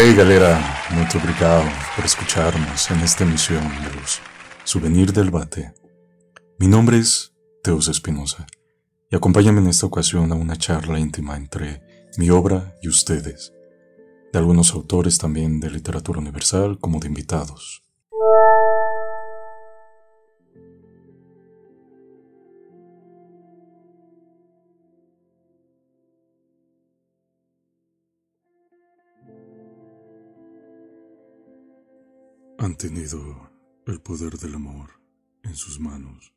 Hey galera, muito obrigado por escucharnos en esta emisión de los Souvenir del Bate. Mi nombre es Teos Espinosa y acompáñame en esta ocasión a una charla íntima entre mi obra y ustedes, de algunos autores también de literatura universal como de invitados. Han tenido el poder del amor en sus manos,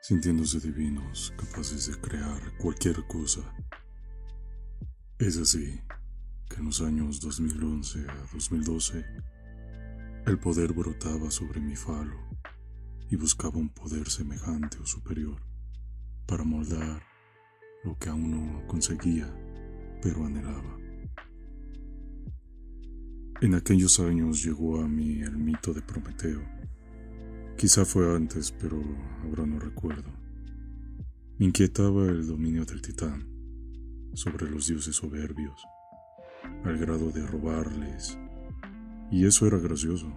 sintiéndose divinos, capaces de crear cualquier cosa. Es así que en los años 2011 a 2012, el poder brotaba sobre mi falo y buscaba un poder semejante o superior para moldar lo que aún no conseguía, pero anhelaba. En aquellos años llegó a mí el mito de Prometeo. Quizá fue antes, pero ahora no recuerdo. Me inquietaba el dominio del titán sobre los dioses soberbios, al grado de robarles, y eso era gracioso.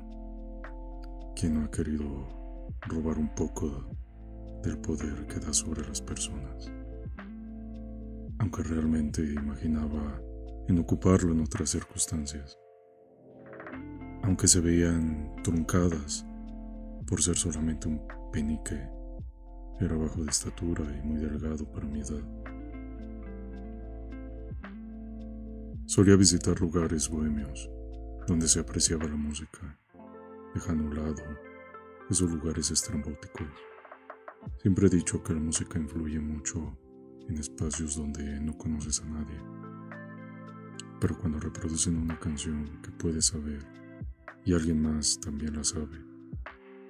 ¿Quién no ha querido robar un poco del poder que da sobre las personas? Aunque realmente imaginaba en ocuparlo en otras circunstancias aunque se veían truncadas por ser solamente un penique. Era bajo de estatura y muy delgado para mi edad. Solía visitar lugares bohemios donde se apreciaba la música, dejando a un lado esos lugares estrambóticos. Siempre he dicho que la música influye mucho en espacios donde no conoces a nadie. Pero cuando reproducen una canción que puedes saber y alguien más también la sabe,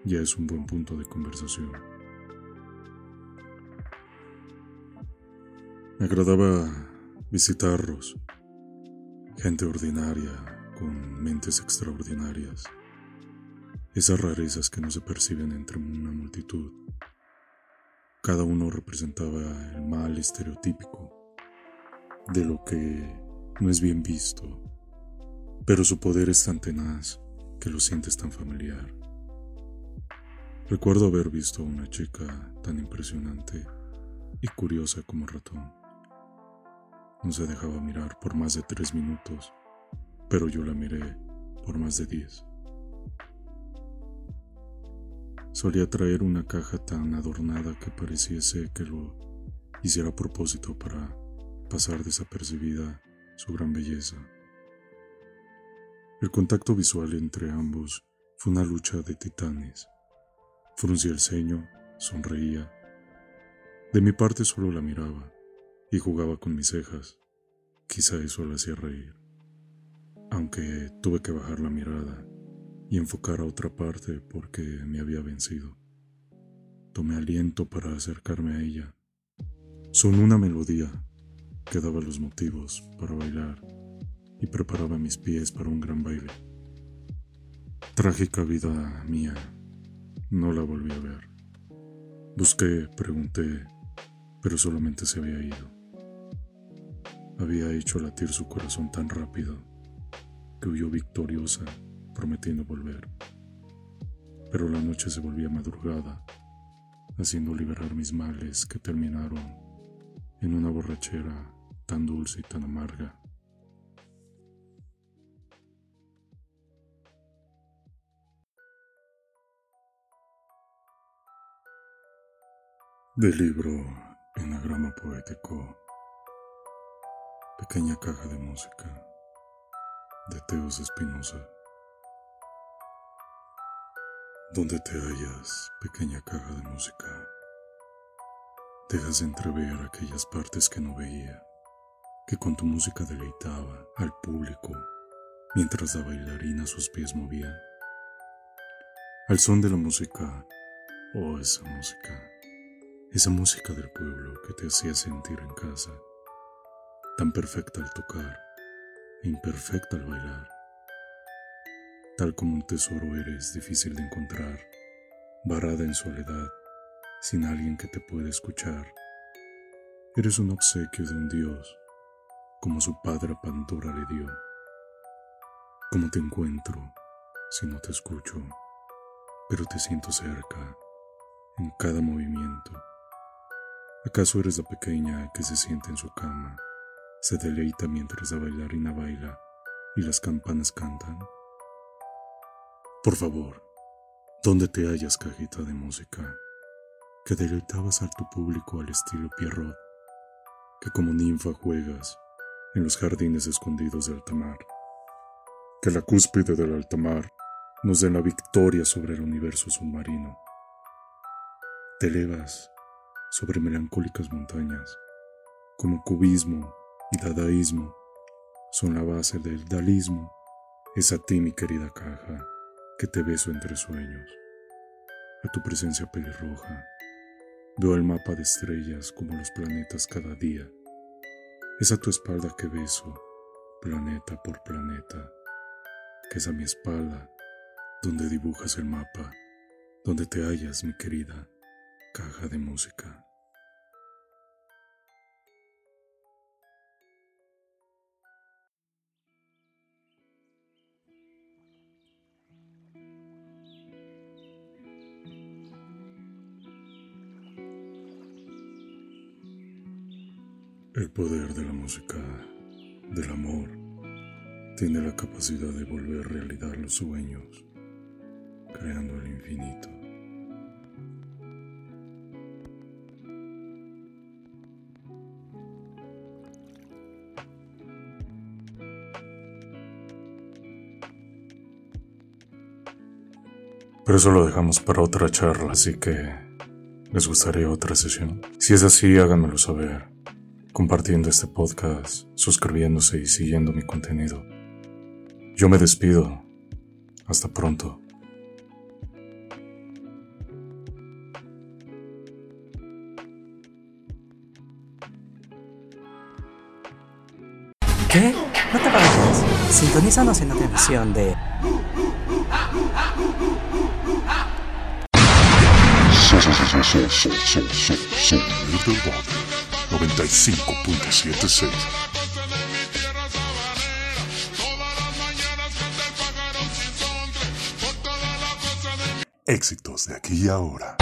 ya es un buen punto de conversación. Me agradaba visitarlos, gente ordinaria con mentes extraordinarias, esas rarezas que no se perciben entre una multitud. Cada uno representaba el mal estereotípico de lo que no es bien visto, pero su poder es tan tenaz que lo sientes tan familiar. Recuerdo haber visto a una chica tan impresionante y curiosa como ratón. No se dejaba mirar por más de tres minutos, pero yo la miré por más de diez. Solía traer una caja tan adornada que pareciese que lo hiciera a propósito para pasar desapercibida su gran belleza. El contacto visual entre ambos fue una lucha de titanes. Fruncía el ceño, sonreía. De mi parte solo la miraba y jugaba con mis cejas. Quizá eso la hacía reír. Aunque tuve que bajar la mirada y enfocar a otra parte porque me había vencido. Tomé aliento para acercarme a ella. Sonó una melodía que daba los motivos para bailar y preparaba mis pies para un gran baile. Trágica vida mía, no la volví a ver. Busqué, pregunté, pero solamente se había ido. Había hecho latir su corazón tan rápido que huyó victoriosa, prometiendo volver. Pero la noche se volvía madrugada, haciendo liberar mis males que terminaron en una borrachera tan dulce y tan amarga Del libro Enagrama Poético, Pequeña Caja de Música, de Teos Espinosa. Donde te hallas, pequeña caja de música, dejas entrever aquellas partes que no veía, que con tu música deleitaba al público mientras la bailarina sus pies movía. Al son de la música, oh esa música esa música del pueblo que te hacía sentir en casa, tan perfecta al tocar imperfecta al bailar. Tal como un tesoro eres difícil de encontrar, varada en soledad, sin alguien que te pueda escuchar. Eres un obsequio de un dios, como su padre Pandora le dio. ¿Cómo te encuentro si no te escucho? Pero te siento cerca, en cada movimiento. ¿Acaso eres la pequeña que se siente en su cama, se deleita mientras la bailarina baila y las campanas cantan? Por favor, ¿dónde te hallas, cajita de música? Que deleitabas a tu público al estilo Pierrot, que como ninfa juegas en los jardines escondidos de altamar. Que la cúspide del altamar nos dé la victoria sobre el universo submarino. Te elevas sobre melancólicas montañas, como cubismo y dadaísmo son la base del dalismo. Es a ti, mi querida caja que te beso entre sueños, a tu presencia pelirroja. Veo el mapa de estrellas como los planetas cada día. Es a tu espalda que beso, planeta por planeta, que es a mi espalda donde dibujas el mapa, donde te hallas, mi querida caja de música. El poder de la música, del amor, tiene la capacidad de volver realidad los sueños, creando el infinito. Pero eso lo dejamos para otra charla, así que les gustaría otra sesión. Si es así, háganmelo saber compartiendo este podcast, suscribiéndose y siguiendo mi contenido. Yo me despido. Hasta pronto. ¿Qué? No te vayas. Sintonízanos en la televisión de... del 95.76. Éxitos de aquí y ahora.